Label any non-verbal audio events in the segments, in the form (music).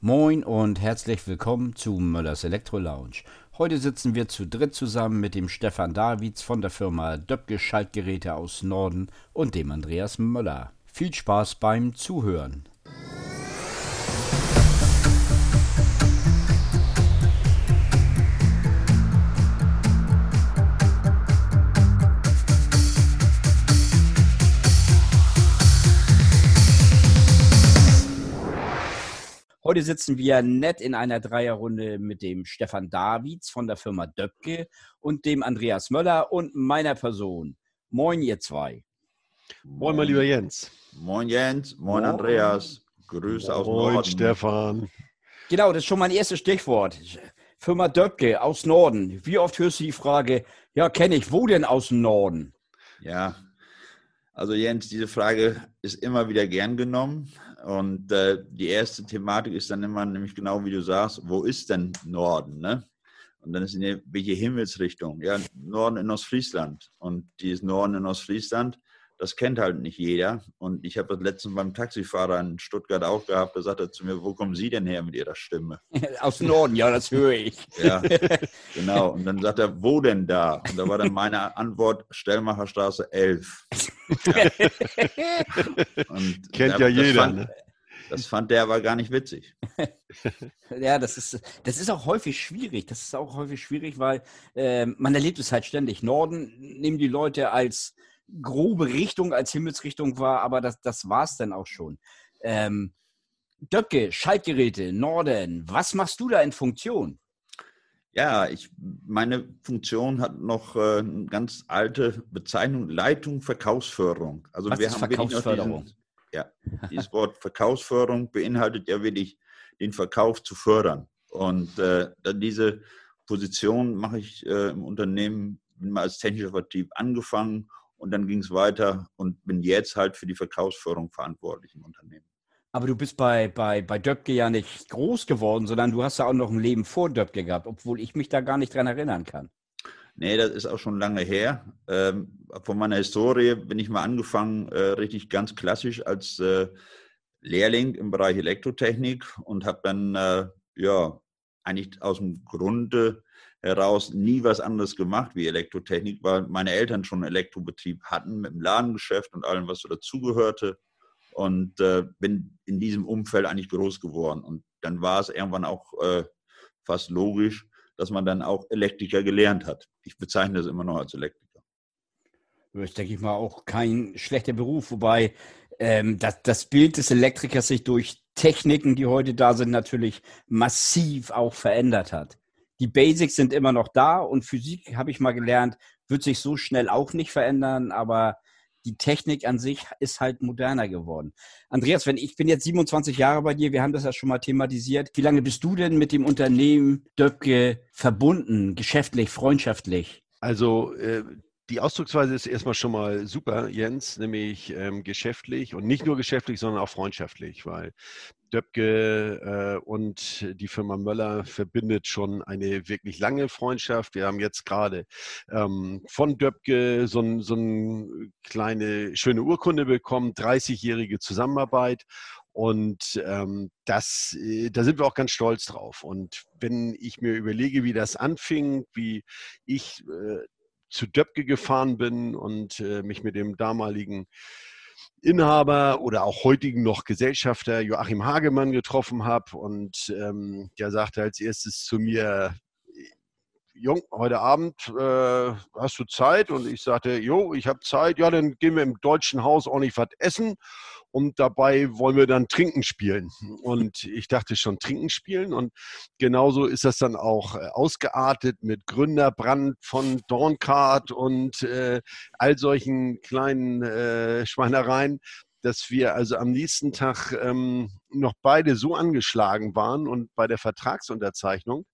Moin und herzlich willkommen zu Möllers Elektro Lounge. Heute sitzen wir zu dritt zusammen mit dem Stefan Davids von der Firma Döpke Schaltgeräte aus Norden und dem Andreas Möller. Viel Spaß beim Zuhören. Heute sitzen wir nett in einer Dreierrunde mit dem Stefan Davids von der Firma Döpke und dem Andreas Möller und meiner Person. Moin, ihr zwei. Moin, mein lieber Jens. Moin, Jens. Moin, Moin. Andreas. Grüße aus Moin, Norden. Stefan. Genau, das ist schon mein erstes Stichwort. Firma Döpke aus Norden. Wie oft hörst du die Frage, ja, kenne ich, wo denn aus dem Norden? Ja, also Jens, diese Frage ist immer wieder gern genommen. Und äh, die erste Thematik ist dann immer, nämlich genau wie du sagst, wo ist denn Norden? Ne? Und dann ist in welche Himmelsrichtung? Ja, Norden in Ostfriesland. Und dieses Norden in Ostfriesland das kennt halt nicht jeder. Und ich habe das letztens beim Taxifahrer in Stuttgart auch gehabt, da sagt er zu mir, wo kommen Sie denn her mit Ihrer Stimme? (laughs) Aus Norden, ja, das höre ich. Ja, (laughs) genau. Und dann sagt er, wo denn da? Und da war dann meine Antwort, Stellmacherstraße 11. Ja. (laughs) Und Kennt ja jeder, fand, ne? Das fand der aber gar nicht witzig. ja, das ist, das ist auch häufig schwierig. Das ist auch häufig schwierig, weil äh, man erlebt es halt ständig. Norden nehmen die Leute als grobe Richtung als Himmelsrichtung war, aber das, das war es dann auch schon. Ähm, Döcke, Schaltgeräte, Norden, was machst du da in Funktion? Ja, ich, meine Funktion hat noch äh, eine ganz alte Bezeichnung, Leitung Verkaufsförderung. Also was wir ist haben Verkaufsförderung? Diesen, ja, dieses Wort (laughs) Verkaufsförderung beinhaltet ja wirklich den Verkauf zu fördern. Und äh, diese Position mache ich äh, im Unternehmen, bin mal als technischer Vertrieb angefangen und dann ging es weiter und bin jetzt halt für die Verkaufsförderung verantwortlich im Unternehmen. Aber du bist bei, bei, bei Döpke ja nicht groß geworden, sondern du hast ja auch noch ein Leben vor Döpke gehabt, obwohl ich mich da gar nicht dran erinnern kann. Nee, das ist auch schon lange her. Ähm, von meiner Historie bin ich mal angefangen, äh, richtig ganz klassisch als äh, Lehrling im Bereich Elektrotechnik und habe dann äh, ja eigentlich aus dem Grunde heraus nie was anderes gemacht wie Elektrotechnik, weil meine Eltern schon einen Elektrobetrieb hatten mit dem Ladengeschäft und allem, was so dazugehörte. Und äh, bin in diesem Umfeld eigentlich groß geworden. Und dann war es irgendwann auch äh, fast logisch, dass man dann auch Elektriker gelernt hat. Ich bezeichne das immer noch als Elektriker. Das ist, denke ich mal, auch kein schlechter Beruf, wobei ähm, das, das Bild des Elektrikers sich durch Techniken, die heute da sind, natürlich massiv auch verändert hat die Basics sind immer noch da und Physik, habe ich mal gelernt, wird sich so schnell auch nicht verändern, aber die Technik an sich ist halt moderner geworden. Andreas, wenn ich bin jetzt 27 Jahre bei dir, wir haben das ja schon mal thematisiert. Wie lange bist du denn mit dem Unternehmen Döpke verbunden, geschäftlich, freundschaftlich? Also äh, die Ausdrucksweise ist erstmal schon mal super, Jens, nämlich ähm, geschäftlich und nicht nur geschäftlich, sondern auch freundschaftlich, weil Döpke äh, und die Firma Möller verbindet schon eine wirklich lange Freundschaft. Wir haben jetzt gerade ähm, von Döpke so, so eine kleine schöne Urkunde bekommen, 30-jährige Zusammenarbeit. Und ähm, das, äh, da sind wir auch ganz stolz drauf. Und wenn ich mir überlege, wie das anfing, wie ich äh, zu Döpke gefahren bin und äh, mich mit dem damaligen Inhaber oder auch heutigen noch Gesellschafter Joachim Hagemann getroffen habe und ähm, der sagte als erstes zu mir, Jung, heute Abend äh, hast du Zeit? Und ich sagte, jo, ich habe Zeit. Ja, dann gehen wir im deutschen Haus ordentlich was essen und dabei wollen wir dann Trinken spielen. Und ich dachte schon Trinken spielen und genauso ist das dann auch äh, ausgeartet mit Gründerbrand von Dorncard und äh, all solchen kleinen äh, Schweinereien dass wir also am nächsten Tag ähm, noch beide so angeschlagen waren und bei der Vertragsunterzeichnung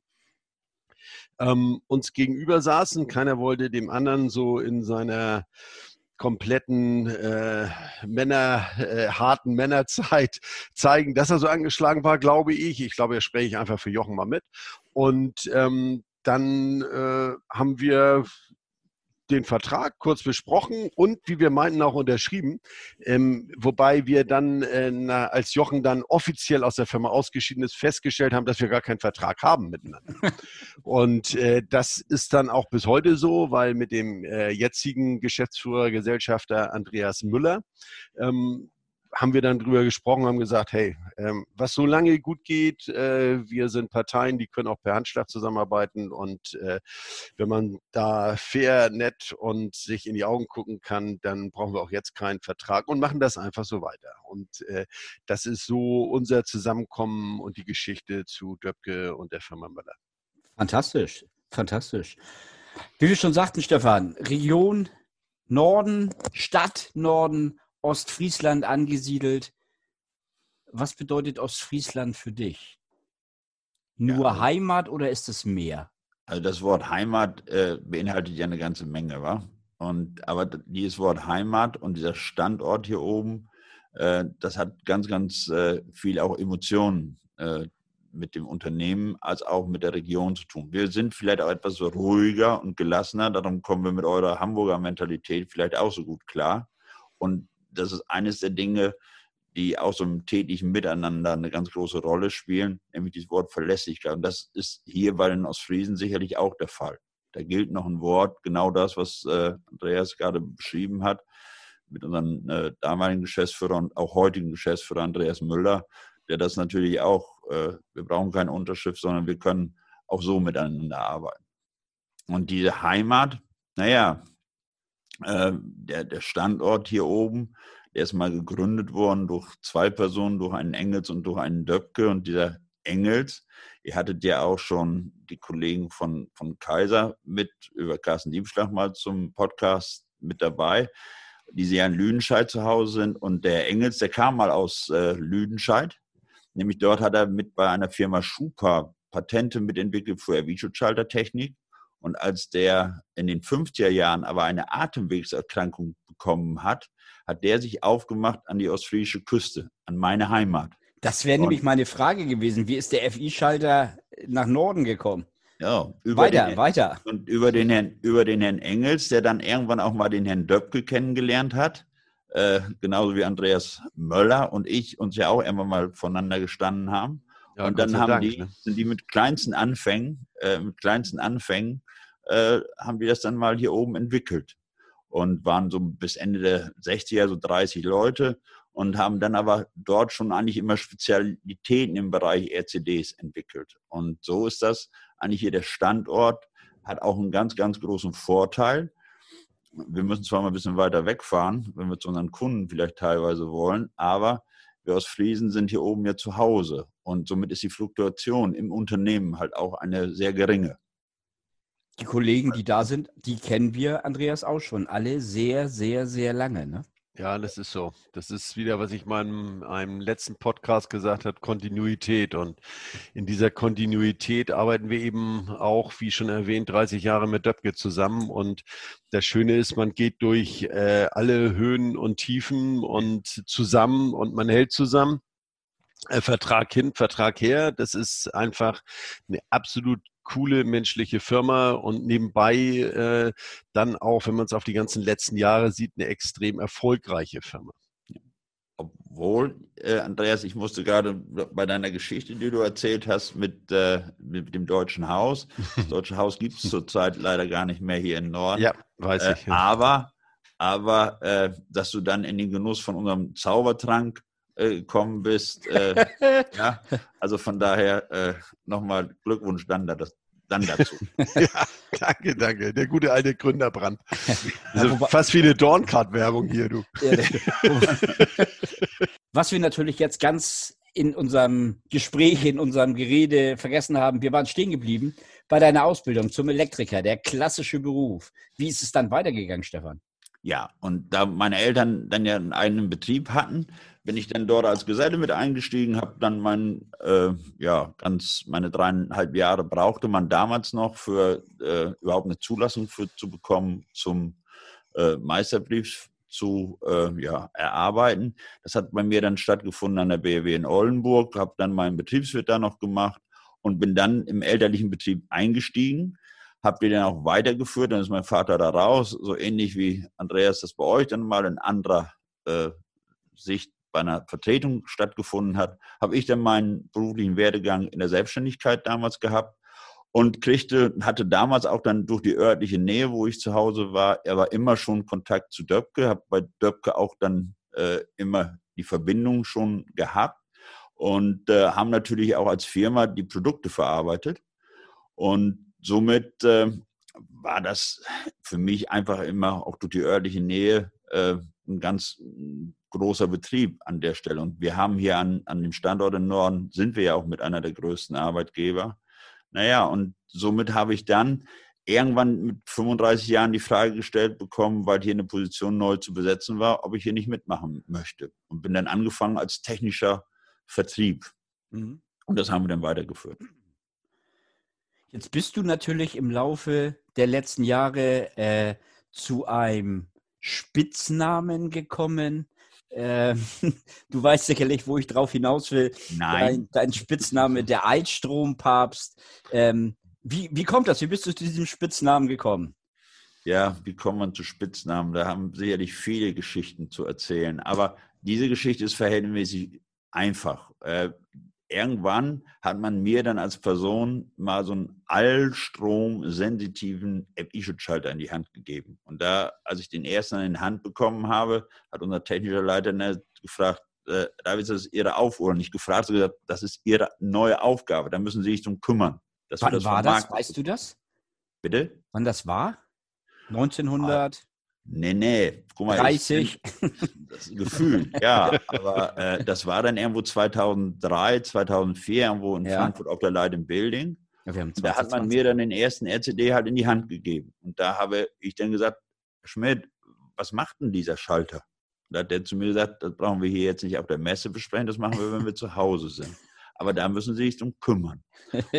ähm, uns gegenüber saßen. Keiner wollte dem anderen so in seiner kompletten äh, Männer, äh, harten Männerzeit (laughs) zeigen, dass er so angeschlagen war, glaube ich. Ich glaube, er spreche ich einfach für Jochen mal mit. Und ähm, dann äh, haben wir den Vertrag kurz besprochen und wie wir meinten auch unterschrieben. Ähm, wobei wir dann, äh, na, als Jochen dann offiziell aus der Firma ausgeschieden ist, festgestellt haben, dass wir gar keinen Vertrag haben miteinander. (laughs) und äh, das ist dann auch bis heute so, weil mit dem äh, jetzigen Geschäftsführer, Gesellschafter Andreas Müller ähm, haben wir dann drüber gesprochen, haben gesagt, hey, ähm, was so lange gut geht, äh, wir sind Parteien, die können auch per Handschlag zusammenarbeiten und äh, wenn man da fair, nett und sich in die Augen gucken kann, dann brauchen wir auch jetzt keinen Vertrag und machen das einfach so weiter. Und äh, das ist so unser Zusammenkommen und die Geschichte zu Döpke und der Firma Möller. Fantastisch, fantastisch. Wie wir schon sagten, Stefan, Region Norden, Stadt Norden, Ostfriesland angesiedelt. Was bedeutet Ostfriesland für dich? Nur ja. Heimat oder ist es mehr? Also das Wort Heimat äh, beinhaltet ja eine ganze Menge, wa? Und aber dieses Wort Heimat und dieser Standort hier oben, äh, das hat ganz, ganz äh, viel auch Emotionen äh, mit dem Unternehmen als auch mit der Region zu tun. Wir sind vielleicht auch etwas ruhiger und gelassener, darum kommen wir mit eurer Hamburger Mentalität vielleicht auch so gut klar. Und das ist eines der Dinge, die auch so im täglichen Miteinander eine ganz große Rolle spielen, nämlich das Wort Verlässlichkeit. Und das ist hier bei den Ostfriesen sicherlich auch der Fall. Da gilt noch ein Wort, genau das, was äh, Andreas gerade beschrieben hat, mit unserem äh, damaligen Geschäftsführer und auch heutigen Geschäftsführer Andreas Müller, der das natürlich auch, äh, wir brauchen keine Unterschrift, sondern wir können auch so miteinander arbeiten. Und diese Heimat, naja, äh, der, der Standort hier oben, der ist mal gegründet worden durch zwei Personen, durch einen Engels und durch einen Döpke. Und dieser Engels, ihr hattet ja auch schon die Kollegen von, von Kaiser mit über Carsten Diebschlag mal zum Podcast mit dabei, die sehr in Lüdenscheid zu Hause sind. Und der Engels, der kam mal aus äh, Lüdenscheid. Nämlich dort hat er mit bei einer Firma Schupa Patente mitentwickelt für Erwischungsschaltertechnik. Und als der in den 50er Jahren aber eine Atemwegserkrankung bekommen hat, hat der sich aufgemacht an die ostfriesische Küste, an meine Heimat. Das wäre nämlich meine Frage gewesen. Wie ist der FI-Schalter nach Norden gekommen? Ja, weiter, den, weiter. Und über den, Herrn, über den Herrn Engels, der dann irgendwann auch mal den Herrn Döpke kennengelernt hat, äh, genauso wie Andreas Möller und ich uns ja auch irgendwann mal voneinander gestanden haben. Ja, und dann haben Dank, die, ne? sind die mit kleinsten Anfängen, äh, mit kleinsten Anfängen äh, haben wir das dann mal hier oben entwickelt und waren so bis Ende der 60er so 30 Leute und haben dann aber dort schon eigentlich immer Spezialitäten im Bereich RCDs entwickelt. Und so ist das eigentlich hier der Standort, hat auch einen ganz, ganz großen Vorteil. Wir müssen zwar mal ein bisschen weiter wegfahren, wenn wir zu unseren Kunden vielleicht teilweise wollen, aber wir aus Friesen sind hier oben ja zu Hause und somit ist die Fluktuation im Unternehmen halt auch eine sehr geringe. Die Kollegen, die da sind, die kennen wir, Andreas, auch schon alle sehr, sehr, sehr lange. Ne? Ja, das ist so. Das ist wieder, was ich meinem einem letzten Podcast gesagt habe, Kontinuität. Und in dieser Kontinuität arbeiten wir eben auch, wie schon erwähnt, 30 Jahre mit Döpke zusammen. Und das Schöne ist, man geht durch äh, alle Höhen und Tiefen und zusammen und man hält zusammen. Äh, Vertrag hin, Vertrag her. Das ist einfach eine absolut coole menschliche Firma und nebenbei äh, dann auch, wenn man es auf die ganzen letzten Jahre sieht, eine extrem erfolgreiche Firma. Obwohl, äh, Andreas, ich musste gerade bei deiner Geschichte, die du erzählt hast mit, äh, mit dem Deutschen Haus. Das (laughs) Deutsche Haus gibt es zurzeit leider gar nicht mehr hier in Norden. Ja, weiß äh, ich. Ja. Aber, aber äh, dass du dann in den Genuss von unserem Zaubertrank äh, gekommen bist. Äh, (laughs) ja, also von daher äh, nochmal Glückwunsch dann, dann dazu. (laughs) ja, danke, danke. Der gute alte Gründerbrand. Also fast wie eine Dorncard-Werbung hier, du. (laughs) Was wir natürlich jetzt ganz in unserem Gespräch, in unserem Gerede vergessen haben, wir waren stehen geblieben bei deiner Ausbildung zum Elektriker, der klassische Beruf. Wie ist es dann weitergegangen, Stefan? Ja, und da meine Eltern dann ja einen eigenen Betrieb hatten, bin ich dann dort als Geselle mit eingestiegen, habe dann mein, äh, ja, ganz meine dreieinhalb Jahre brauchte man damals noch für äh, überhaupt eine Zulassung für, zu bekommen zum äh, Meisterbrief zu äh, ja, erarbeiten. Das hat bei mir dann stattgefunden an der BW in Oldenburg, habe dann meinen Betriebswirt da noch gemacht und bin dann im elterlichen Betrieb eingestiegen habe die dann auch weitergeführt. Dann ist mein Vater da raus, so ähnlich wie Andreas das bei euch dann mal in anderer äh, Sicht bei einer Vertretung stattgefunden hat, habe ich dann meinen beruflichen Werdegang in der Selbstständigkeit damals gehabt und kriegte, hatte damals auch dann durch die örtliche Nähe, wo ich zu Hause war, er war immer schon Kontakt zu Döpke, habe bei Döpke auch dann äh, immer die Verbindung schon gehabt und äh, haben natürlich auch als Firma die Produkte verarbeitet. Und somit äh, war das für mich einfach immer auch durch die örtliche Nähe äh, ein ganz großer Betrieb an der Stelle. Und wir haben hier an, an dem Standort im Norden, sind wir ja auch mit einer der größten Arbeitgeber. Naja, und somit habe ich dann irgendwann mit 35 Jahren die Frage gestellt bekommen, weil hier eine Position neu zu besetzen war, ob ich hier nicht mitmachen möchte. Und bin dann angefangen als technischer Vertrieb. Mhm. Und das haben wir dann weitergeführt. Jetzt bist du natürlich im Laufe der letzten Jahre äh, zu einem Spitznamen gekommen. Äh, (laughs) du weißt sicherlich, wo ich drauf hinaus will. Nein. Dein, dein Spitzname, der Altstrompapst. Ähm, wie, wie kommt das? Wie bist du zu diesem Spitznamen gekommen? Ja, wie kommt man zu Spitznamen? Da haben sicherlich viele Geschichten zu erzählen. Aber diese Geschichte ist verhältnismäßig einfach. Äh, irgendwann hat man mir dann als Person mal so einen allstromsensitiven FI-Schutzschalter in die Hand gegeben. Und da, als ich den ersten in die Hand bekommen habe, hat unser technischer Leiter gefragt, äh, David, das ist Ihre Aufgabe. Nicht gefragt, sondern gesagt, das ist Ihre neue Aufgabe. Da müssen Sie sich drum kümmern. Wann das war das? Weißt du das? Bitte? Wann das war? 1900? Nee, nee. Guck mal, 30? Ich, (laughs) das Gefühl, ja. Aber äh, das war dann irgendwo 2003, 2004, irgendwo in ja. Frankfurt auf der Leiden Building. Ja, 20, da hat man 20. mir dann den ersten RCD halt in die Hand gegeben. Und da habe ich dann gesagt, Schmidt, was macht denn dieser Schalter? Da hat der zu mir gesagt, das brauchen wir hier jetzt nicht auf der Messe besprechen, das machen wir, wenn wir zu Hause sind aber da müssen sie sich drum kümmern.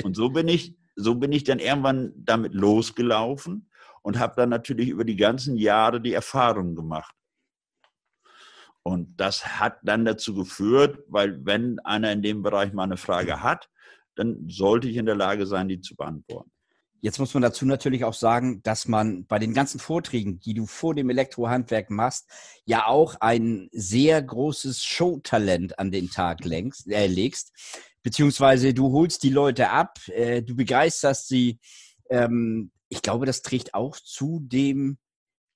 Und so bin ich, so bin ich dann irgendwann damit losgelaufen und habe dann natürlich über die ganzen Jahre die Erfahrung gemacht. Und das hat dann dazu geführt, weil wenn einer in dem Bereich mal eine Frage hat, dann sollte ich in der Lage sein, die zu beantworten. Jetzt muss man dazu natürlich auch sagen, dass man bei den ganzen Vorträgen, die du vor dem Elektrohandwerk machst, ja auch ein sehr großes Showtalent an den Tag längst, äh, legst. Beziehungsweise du holst die Leute ab, äh, du begeisterst sie. Ähm, ich glaube, das trägt auch zu dem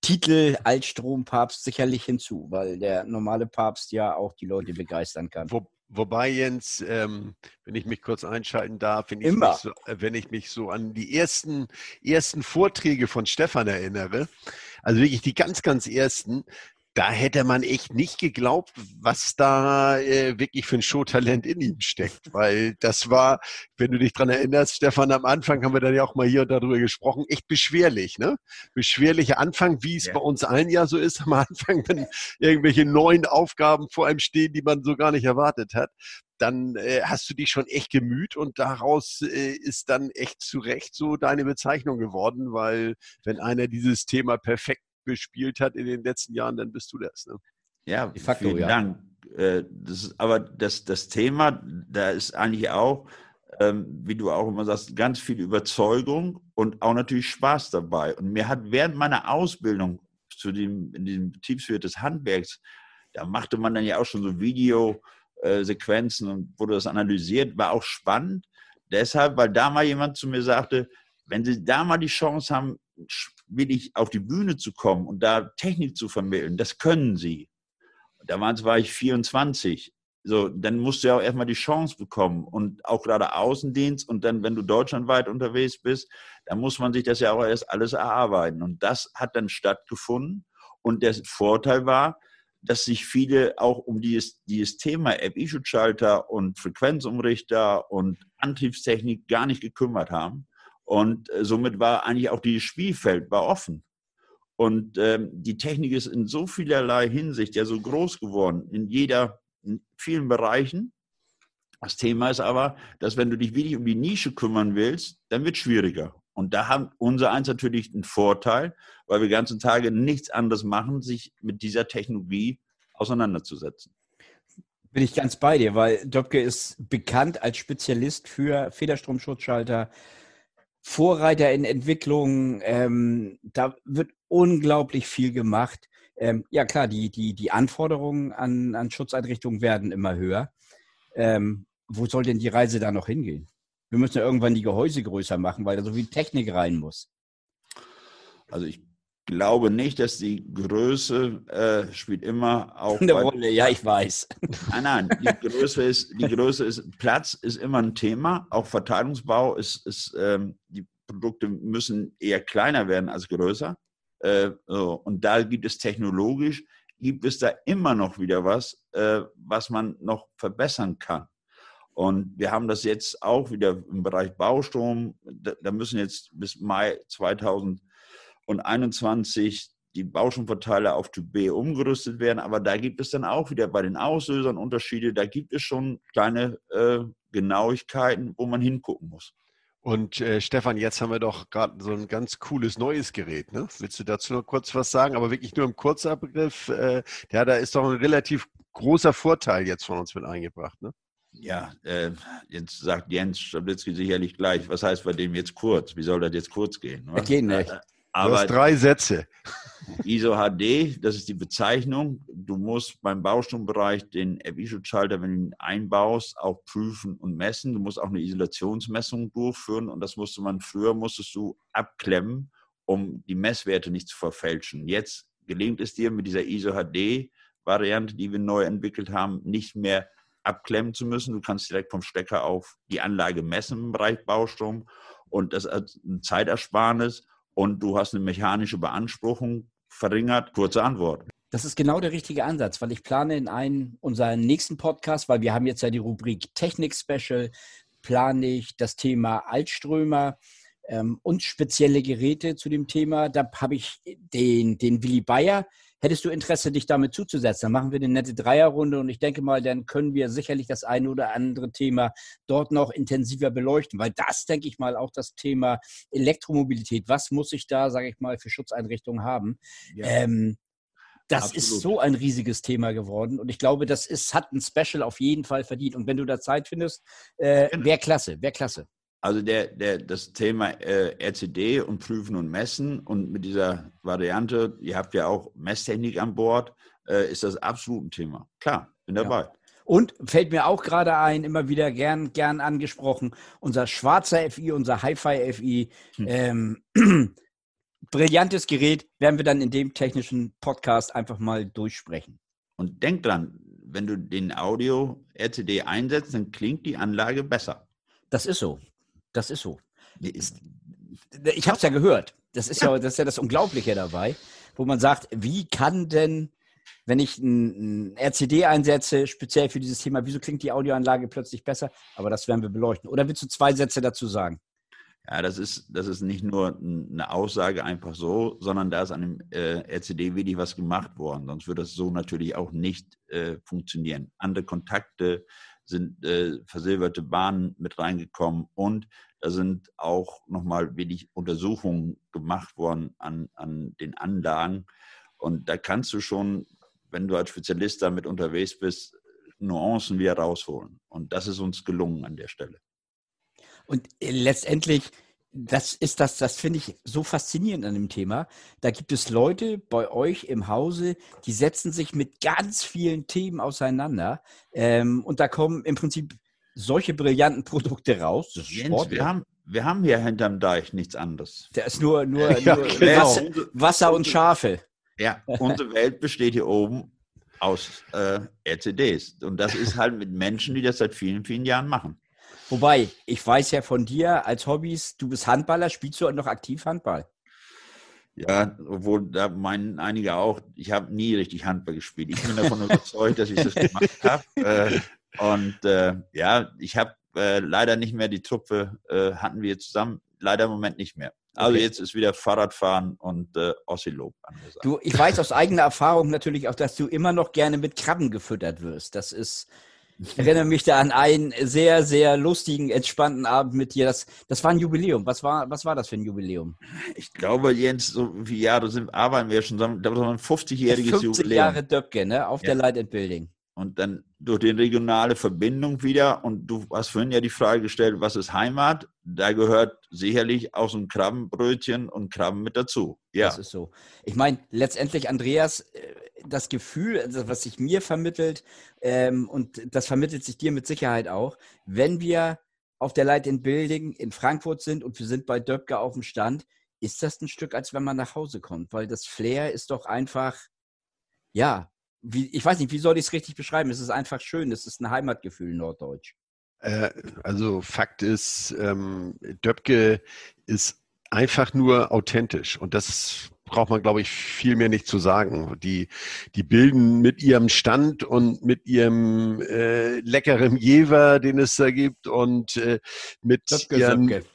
Titel Altstrompapst sicherlich hinzu, weil der normale Papst ja auch die Leute begeistern kann. Wo, Wobei, Jens, ähm, wenn ich mich kurz einschalten darf, wenn ich, Mich so, äh, wenn ich mich so an die ersten, ersten Vorträge von Stefan erinnere, also wirklich die ganz, ganz ersten, da hätte man echt nicht geglaubt, was da äh, wirklich für ein Showtalent in ihm steckt. Weil das war, wenn du dich dran erinnerst, Stefan, am Anfang haben wir dann ja auch mal hier darüber gesprochen, echt beschwerlich, ne? Beschwerlicher Anfang, wie es ja. bei uns allen ja so ist am Anfang, wenn irgendwelche neuen Aufgaben vor einem stehen, die man so gar nicht erwartet hat dann äh, hast du dich schon echt gemüht und daraus äh, ist dann echt zu Recht so deine Bezeichnung geworden, weil wenn einer dieses Thema perfekt bespielt hat in den letzten Jahren, dann bist du das. Ne? Ja, facto, vielen ja. Dank. Äh, das ist, aber das, das Thema, da ist eigentlich auch, ähm, wie du auch immer sagst, ganz viel Überzeugung und auch natürlich Spaß dabei. Und mir hat während meiner Ausbildung zu dem, in diesem Betriebswirt des Handwerks, da machte man dann ja auch schon so Videosequenzen und wurde das analysiert, war auch spannend. Deshalb, weil da mal jemand zu mir sagte, wenn Sie da mal die Chance haben, willig auf die Bühne zu kommen und da Technik zu vermitteln, das können sie. Damals war ich 24. So, dann musst du ja auch erstmal die Chance bekommen und auch gerade Außendienst und dann, wenn du deutschlandweit unterwegs bist, dann muss man sich das ja auch erst alles erarbeiten. Und das hat dann stattgefunden. Und der Vorteil war, dass sich viele auch um dieses, dieses Thema App-Issue-Schalter und Frequenzumrichter und Antriebstechnik gar nicht gekümmert haben. Und äh, somit war eigentlich auch dieses Spielfeld war offen. Und ähm, die Technik ist in so vielerlei Hinsicht ja so groß geworden, in jeder, in vielen Bereichen. Das Thema ist aber, dass wenn du dich wirklich um die Nische kümmern willst, dann wird es schwieriger. Und da haben unser eins natürlich einen Vorteil, weil wir ganzen Tage nichts anderes machen, sich mit dieser Technologie auseinanderzusetzen. Bin ich ganz bei dir, weil Dopke ist bekannt als Spezialist für Federstromschutzschalter, Vorreiter in Entwicklung. Ähm, da wird unglaublich viel gemacht. Ähm, ja klar, die, die, die Anforderungen an, an Schutzeinrichtungen werden immer höher. Ähm, wo soll denn die Reise da noch hingehen? Wir müssen ja irgendwann die Gehäuse größer machen, weil da so viel Technik rein muss. Also ich glaube nicht, dass die Größe äh, spielt immer auch eine Rolle. Ja, ich weiß. (laughs) Nein, nein, die Größe ist, die Größe ist, Platz ist immer ein Thema. Auch Verteilungsbau ist, ist ähm, die Produkte müssen eher kleiner werden als größer. Äh, so. Und da gibt es technologisch, gibt es da immer noch wieder was, äh, was man noch verbessern kann. Und wir haben das jetzt auch wieder im Bereich Baustrom. Da, da müssen jetzt bis Mai 2000 und 21 die Bauschenverteiler auf Typ B umgerüstet werden. Aber da gibt es dann auch wieder bei den Auslösern Unterschiede. Da gibt es schon kleine äh, Genauigkeiten, wo man hingucken muss. Und äh, Stefan, jetzt haben wir doch gerade so ein ganz cooles neues Gerät. Ne? Willst du dazu noch kurz was sagen? Aber wirklich nur im Kurzabgriff. Äh, ja, da ist doch ein relativ großer Vorteil jetzt von uns mit eingebracht. Ne? Ja, äh, jetzt sagt Jens Stablitzky sicherlich gleich, was heißt bei dem jetzt kurz? Wie soll das jetzt kurz gehen? Ne? Geht nicht. Aber du hast drei Sätze. (laughs) ISO HD, das ist die Bezeichnung. Du musst beim Baustrombereich den FI-Schutzschalter, wenn du ihn einbaust, auch prüfen und messen. Du musst auch eine Isolationsmessung durchführen und das musste man früher musstest du abklemmen, um die Messwerte nicht zu verfälschen. Jetzt gelingt es dir mit dieser ISO HD Variante, die wir neu entwickelt haben, nicht mehr abklemmen zu müssen. Du kannst direkt vom Stecker auf die Anlage messen im Bereich Baustrom und das ist ein Zeitersparnis und du hast eine mechanische Beanspruchung verringert. Kurze Antwort. Das ist genau der richtige Ansatz, weil ich plane in einen unserer nächsten Podcast, weil wir haben jetzt ja die Rubrik Technik Special, plane ich das Thema Altströmer ähm, und spezielle Geräte zu dem Thema. Da habe ich den, den Willi Bayer Hättest du Interesse, dich damit zuzusetzen? Dann machen wir eine nette Dreierrunde und ich denke mal, dann können wir sicherlich das eine oder andere Thema dort noch intensiver beleuchten, weil das, denke ich mal, auch das Thema Elektromobilität, was muss ich da, sage ich mal, für Schutzeinrichtungen haben? Ja. Ähm, das Absolut. ist so ein riesiges Thema geworden und ich glaube, das ist, hat ein Special auf jeden Fall verdient. Und wenn du da Zeit findest, äh, wäre klasse, wäre klasse. Also der, der, das Thema äh, RCD und Prüfen und Messen und mit dieser Variante, ihr habt ja auch Messtechnik an Bord, äh, ist das absolut ein Thema. Klar, bin dabei. Ja. Und fällt mir auch gerade ein, immer wieder gern, gern angesprochen, unser schwarzer FI, unser Hi-Fi FI, hm. ähm, (clears throat) brillantes Gerät, werden wir dann in dem technischen Podcast einfach mal durchsprechen. Und denk dran, wenn du den Audio RCD einsetzt, dann klingt die Anlage besser. Das ist so. Das ist so. Ich habe es ja gehört. Das ist ja. das ist ja das Unglaubliche dabei, wo man sagt, wie kann denn, wenn ich ein, ein RCD einsetze, speziell für dieses Thema, wieso klingt die Audioanlage plötzlich besser? Aber das werden wir beleuchten. Oder willst du zwei Sätze dazu sagen? Ja, das ist, das ist nicht nur eine Aussage einfach so, sondern da ist an dem äh, RCD wirklich was gemacht worden. Sonst würde das so natürlich auch nicht äh, funktionieren. Andere Kontakte, sind äh, versilberte Bahnen mit reingekommen und da sind auch nochmal wenig Untersuchungen gemacht worden an, an den Anlagen. Und da kannst du schon, wenn du als Spezialist damit unterwegs bist, Nuancen wieder rausholen. Und das ist uns gelungen an der Stelle. Und äh, letztendlich das ist das, das finde ich so faszinierend an dem Thema. Da gibt es Leute bei euch im Hause, die setzen sich mit ganz vielen Themen auseinander. Ähm, und da kommen im Prinzip solche brillanten Produkte raus. Jens, wir, haben, wir haben hier hinterm Deich nichts anderes. Da ist nur, nur, ja, nur genau. Wasser, Wasser, und Schafe. Ja, unsere Welt besteht hier oben aus äh, RCDs. Und das ist halt mit Menschen, die das seit vielen, vielen Jahren machen. Wobei, ich weiß ja von dir als Hobbys, du bist Handballer, spielst du noch aktiv Handball? Ja, obwohl da meinen einige auch, ich habe nie richtig Handball gespielt. Ich bin davon (laughs) überzeugt, dass ich das gemacht habe. Äh, und äh, ja, ich habe äh, leider nicht mehr die Truppe, äh, hatten wir zusammen, leider im Moment nicht mehr. Also okay. jetzt ist wieder Fahrradfahren und äh, Ossilob angesagt. Du, ich weiß aus eigener Erfahrung natürlich auch, dass du immer noch gerne mit Krabben gefüttert wirst. Das ist erinnere mich da an einen sehr, sehr lustigen, entspannten Abend mit dir. Das, das war ein Jubiläum. Was war, was war das für ein Jubiläum? Ich glaube, Jens, so viele Jahre sind, arbeiten wir schon zusammen. Das war ein 50-jähriges Jubiläum. 50 Jahre Döpke, ne? Auf ja. der Light and Building. Und dann durch die regionale Verbindung wieder, und du hast vorhin ja die Frage gestellt, was ist Heimat? Da gehört sicherlich auch so ein Krabbenbrötchen und Krabben mit dazu. Ja. Das ist so. Ich meine, letztendlich, Andreas, äh, das Gefühl, also was sich mir vermittelt, ähm, und das vermittelt sich dir mit Sicherheit auch, wenn wir auf der Light in Building in Frankfurt sind und wir sind bei Döpke auf dem Stand, ist das ein Stück, als wenn man nach Hause kommt, weil das Flair ist doch einfach, ja, wie, ich weiß nicht, wie soll ich es richtig beschreiben? Es ist einfach schön, es ist ein Heimatgefühl norddeutsch. Äh, also Fakt ist, ähm, Döpke ist einfach nur authentisch und das braucht man, glaube ich, viel mehr nicht zu sagen. Die, die bilden mit ihrem Stand und mit ihrem äh, leckeren Jever, den es da gibt und äh, mit Döpke, ihren Söpke.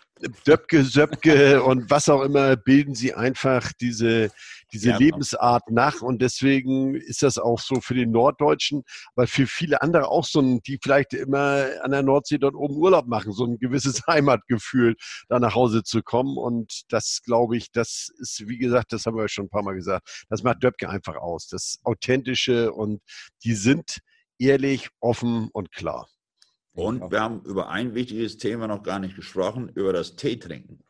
Döpke, Söpke und was auch immer, bilden sie einfach diese, diese ja, Lebensart nach. Und deswegen ist das auch so für den Norddeutschen, aber für viele andere auch so ein, die vielleicht immer an der Nordsee dort oben Urlaub machen, so ein gewisses (laughs) Heimatgefühl, da nach Hause zu kommen. Und das glaube ich, das ist, wie gesagt, das haben wir schon ein paar Mal gesagt, das macht Döpke einfach aus. Das Authentische und die sind ehrlich, offen und klar. Und wir haben über ein wichtiges Thema noch gar nicht gesprochen, über das Tee trinken.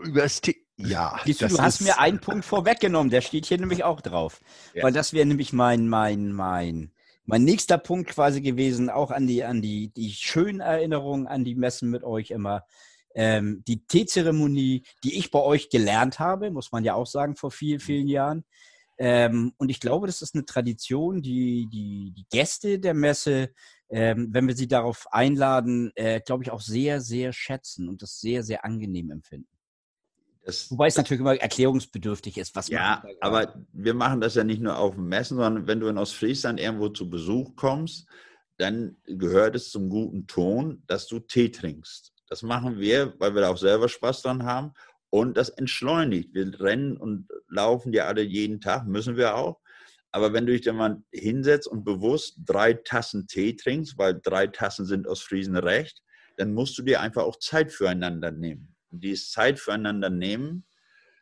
Über das Tee. Ja. Siehst du, du hast mir einen Punkt vorweggenommen, der steht hier nämlich auch drauf. Ja. Weil das wäre nämlich mein, mein, mein, mein nächster Punkt quasi gewesen, auch an die, an die, die schönen Erinnerungen an die Messen mit euch immer. Ähm, die Teezeremonie, die ich bei euch gelernt habe, muss man ja auch sagen, vor vielen, vielen Jahren. Ähm, und ich glaube, das ist eine Tradition, die, die, die Gäste der Messe, ähm, wenn wir sie darauf einladen, äh, glaube ich, auch sehr, sehr schätzen und das sehr, sehr angenehm empfinden. Das, Wobei es natürlich immer erklärungsbedürftig ist, was ja, man. Ja, aber wir machen das ja nicht nur auf dem Messen, sondern wenn du in Ostfriesland irgendwo zu Besuch kommst, dann gehört es zum guten Ton, dass du Tee trinkst. Das machen wir, weil wir da auch selber Spaß dran haben und das entschleunigt. Wir rennen und laufen ja alle jeden Tag, müssen wir auch. Aber wenn du dich dann mal hinsetzt und bewusst drei Tassen Tee trinkst, weil drei Tassen sind aus Friesen recht, dann musst du dir einfach auch Zeit füreinander nehmen dieses Zeit füreinander nehmen,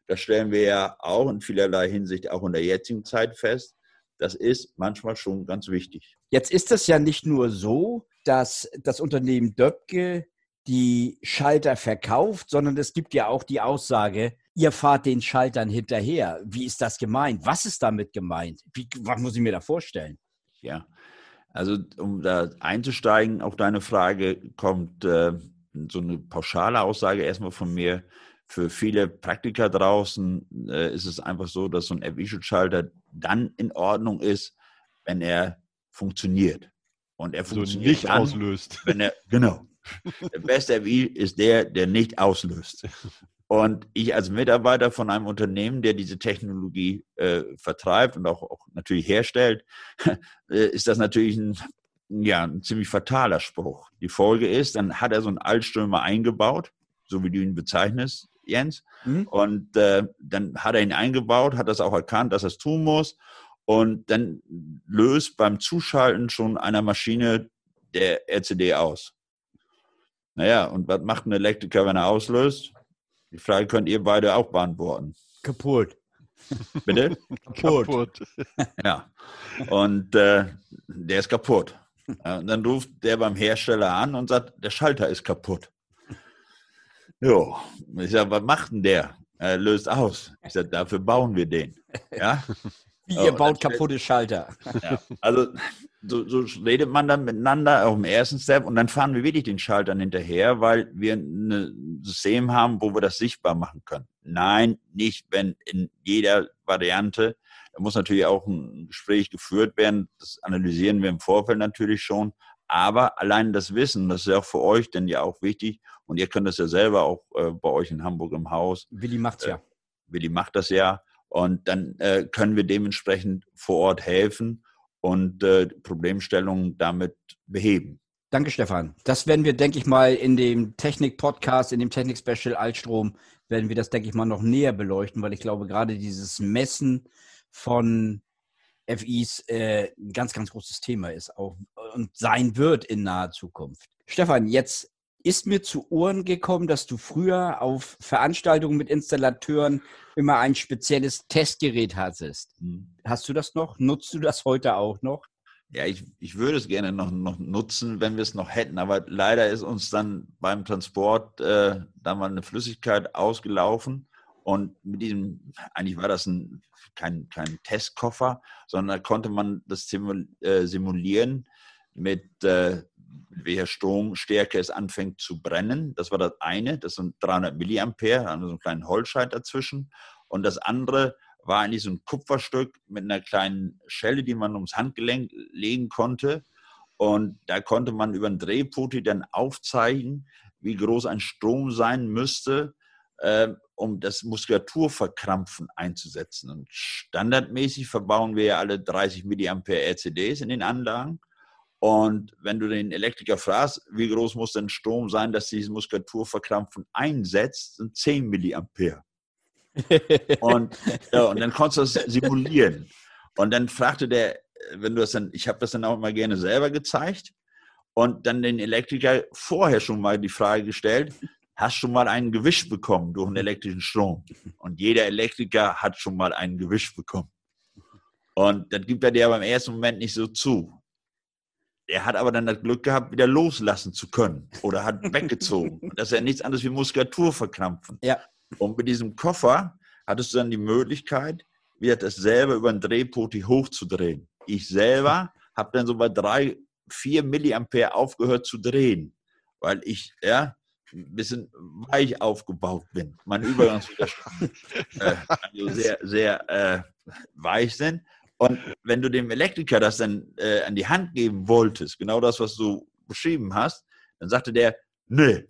das stellen wir ja auch in vielerlei Hinsicht auch in der jetzigen Zeit fest, das ist manchmal schon ganz wichtig. Jetzt ist es ja nicht nur so, dass das Unternehmen Döpke die Schalter verkauft, sondern es gibt ja auch die Aussage, ihr fahrt den Schaltern hinterher. Wie ist das gemeint? Was ist damit gemeint? Wie, was muss ich mir da vorstellen? Ja, also um da einzusteigen auf deine Frage, kommt äh, so eine pauschale Aussage erstmal von mir. Für viele Praktiker draußen äh, ist es einfach so, dass so ein App-Schalter dann in Ordnung ist, wenn er funktioniert. Und er funktioniert nicht dann, auslöst. Wenn er, genau. Der beste FI ist der, der nicht auslöst. Und ich als Mitarbeiter von einem Unternehmen, der diese Technologie äh, vertreibt und auch, auch natürlich herstellt, (laughs) äh, ist das natürlich ein ja, ein ziemlich fataler Spruch. Die Folge ist, dann hat er so einen Altstürmer eingebaut, so wie du ihn bezeichnest, Jens. Mhm. Und äh, dann hat er ihn eingebaut, hat das auch erkannt, dass er es tun muss. Und dann löst beim Zuschalten schon einer Maschine der RCD aus. Naja, und was macht ein Elektriker, wenn er auslöst? Die Frage könnt ihr beide auch beantworten. Kaputt. Bitte? (laughs) kaputt. kaputt. Ja. Und äh, der ist kaputt. Und dann ruft der beim Hersteller an und sagt, der Schalter ist kaputt. Jo, ich sage, was macht denn der? Er löst aus. Ich sage, dafür bauen wir den. Ja? (laughs) Wie ihr baut kaputte Schalter. Ja, also so, so, redet man dann miteinander auf dem ersten Step und dann fahren wir wirklich den Schaltern hinterher, weil wir ein System haben, wo wir das sichtbar machen können. Nein, nicht, wenn in jeder Variante da muss natürlich auch ein Gespräch geführt werden. Das analysieren wir im Vorfeld natürlich schon. Aber allein das Wissen, das ist ja auch für euch denn ja auch wichtig. Und ihr könnt das ja selber auch äh, bei euch in Hamburg im Haus. Willi macht's ja. Äh, Willi macht das ja. Und dann äh, können wir dementsprechend vor Ort helfen und äh, Problemstellungen damit beheben. Danke, Stefan. Das werden wir, denke ich mal, in dem Technik-Podcast, in dem Technik-Special Altstrom, werden wir das, denke ich mal, noch näher beleuchten, weil ich glaube, gerade dieses Messen von FIs äh, ein ganz, ganz großes Thema ist auch und sein wird in naher Zukunft. Stefan, jetzt ist mir zu Ohren gekommen, dass du früher auf Veranstaltungen mit Installateuren immer ein spezielles Testgerät hattest. Hm. Hast du das noch? Nutzt du das heute auch noch? Ja, ich, ich würde es gerne noch, noch nutzen, wenn wir es noch hätten, aber leider ist uns dann beim Transport äh, da mal eine Flüssigkeit ausgelaufen und mit diesem, eigentlich war das ein, kein, kein Testkoffer, sondern da konnte man das äh, simulieren mit äh, welcher Stromstärke es anfängt zu brennen. Das war das eine, das sind 300 Milliampere, also so einen kleinen Holzscheit dazwischen. Und das andere war eigentlich so ein Kupferstück mit einer kleinen Schelle, die man ums Handgelenk legen konnte. Und da konnte man über einen Drehpoti dann aufzeichnen, wie groß ein Strom sein müsste, äh, um das Muskulaturverkrampfen einzusetzen. Und standardmäßig verbauen wir ja alle 30 Milliampere RCDs in den Anlagen. Und wenn du den Elektriker fragst, wie groß muss denn Strom sein, dass dieses Muskulaturverkrampfen einsetzt, sind 10 Milliampere (laughs) und, ja, und dann konntest du das simulieren. Und dann fragte der, wenn du das dann, ich habe das dann auch mal gerne selber gezeigt und dann den Elektriker vorher schon mal die Frage gestellt, hast du schon mal einen Gewisch bekommen durch einen elektrischen Strom? Und jeder Elektriker hat schon mal einen Gewisch bekommen. Und das gibt er dir aber im ersten Moment nicht so zu. Er hat aber dann das Glück gehabt, wieder loslassen zu können oder hat (laughs) weggezogen. Und das ist ja nichts anderes wie Muskulatur verkrampfen. Ja. Und mit diesem Koffer hattest du dann die Möglichkeit, wieder das selber über den Drehpoti hochzudrehen. Ich selber habe dann so bei drei, vier Milliampere aufgehört zu drehen, weil ich ja ein bisschen weich aufgebaut bin. Mein Übergangswiderstand (laughs) äh, also sehr, sehr äh, weich sind. Und wenn du dem Elektriker das dann äh, an die Hand geben wolltest, genau das, was du beschrieben hast, dann sagte der, nö,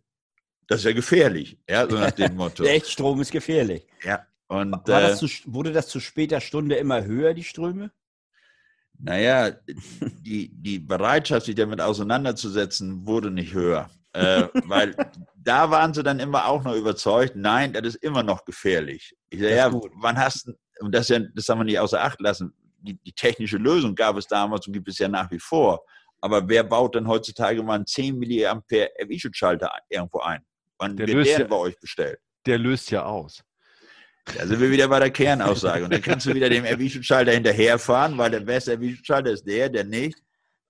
das ist ja gefährlich, ja, so nach dem (laughs) Motto. Der Echtstrom ist gefährlich. Ja. Und, das zu, wurde das zu später Stunde immer höher, die Ströme? Naja, die, die Bereitschaft, sich damit auseinanderzusetzen, wurde nicht höher. äh, weil (laughs) da waren sie dann immer auch noch überzeugt, nein, das ist immer noch gefährlich. Ich sage, ja, gut. wann hast du, und das, ja, das haben wir nicht außer Acht lassen, die, die, technische Lösung gab es damals und gibt es ja nach wie vor. Aber wer baut denn heutzutage mal einen 10 Milliampere Erwischungsschalter irgendwo ein? Wann der wird der ja, bei euch bestellt? Der löst ja aus. Da sind wir wieder bei der Kernaussage. Und dann kannst du wieder dem Erwischungsschalter hinterherfahren, weil der beste Erwischungsschalter ist der, der nicht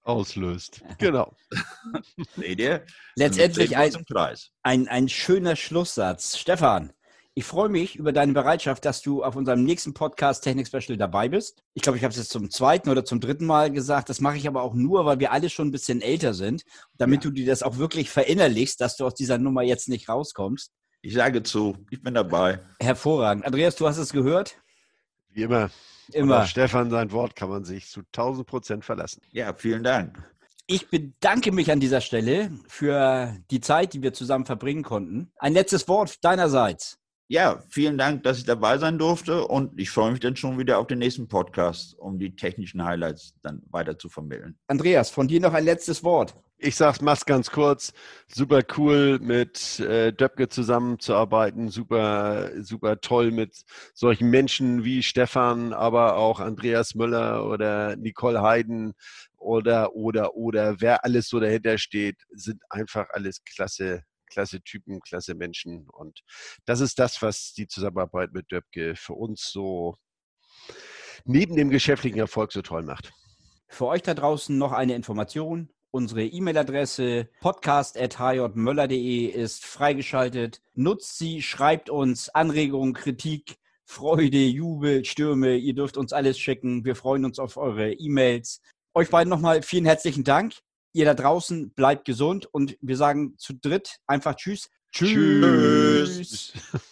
auslöst. Genau. (laughs) Seht ihr? Letztendlich ein, ein, ein schöner Schlusssatz. Stefan, ich freue mich über deine Bereitschaft, dass du auf unserem nächsten Podcast Technik Special dabei bist. Ich glaube, ich habe es jetzt zum zweiten oder zum dritten Mal gesagt. Das mache ich aber auch nur, weil wir alle schon ein bisschen älter sind, damit ja. du dir das auch wirklich verinnerlichst, dass du aus dieser Nummer jetzt nicht rauskommst. Ich sage zu, ich bin dabei. Hervorragend. Andreas, du hast es gehört? Wie immer. Immer. auf Stefan, sein Wort kann man sich zu 1000 Prozent verlassen. Ja, vielen Dank. Ich bedanke mich an dieser Stelle für die Zeit, die wir zusammen verbringen konnten. Ein letztes Wort deinerseits ja, vielen Dank, dass ich dabei sein durfte und ich freue mich dann schon wieder auf den nächsten Podcast, um die technischen Highlights dann weiter zu vermitteln. Andreas, von dir noch ein letztes Wort. Ich sag's mach's ganz kurz. Super cool mit äh, Döpke zusammenzuarbeiten. Super, super toll mit solchen Menschen wie Stefan, aber auch Andreas Müller oder Nicole Heiden oder, oder, oder wer alles so dahinter steht, sind einfach alles klasse klasse Typen, klasse Menschen. Und das ist das, was die Zusammenarbeit mit Döpke für uns so neben dem geschäftlichen Erfolg so toll macht. Für euch da draußen noch eine Information. Unsere E-Mail-Adresse podcast.hjmöller.de ist freigeschaltet. Nutzt sie, schreibt uns Anregungen, Kritik, Freude, Jubel, Stürme. Ihr dürft uns alles schicken. Wir freuen uns auf eure E-Mails. Euch beiden nochmal vielen herzlichen Dank. Ihr da draußen bleibt gesund und wir sagen zu dritt einfach Tschüss. Tschüss. Tschüss.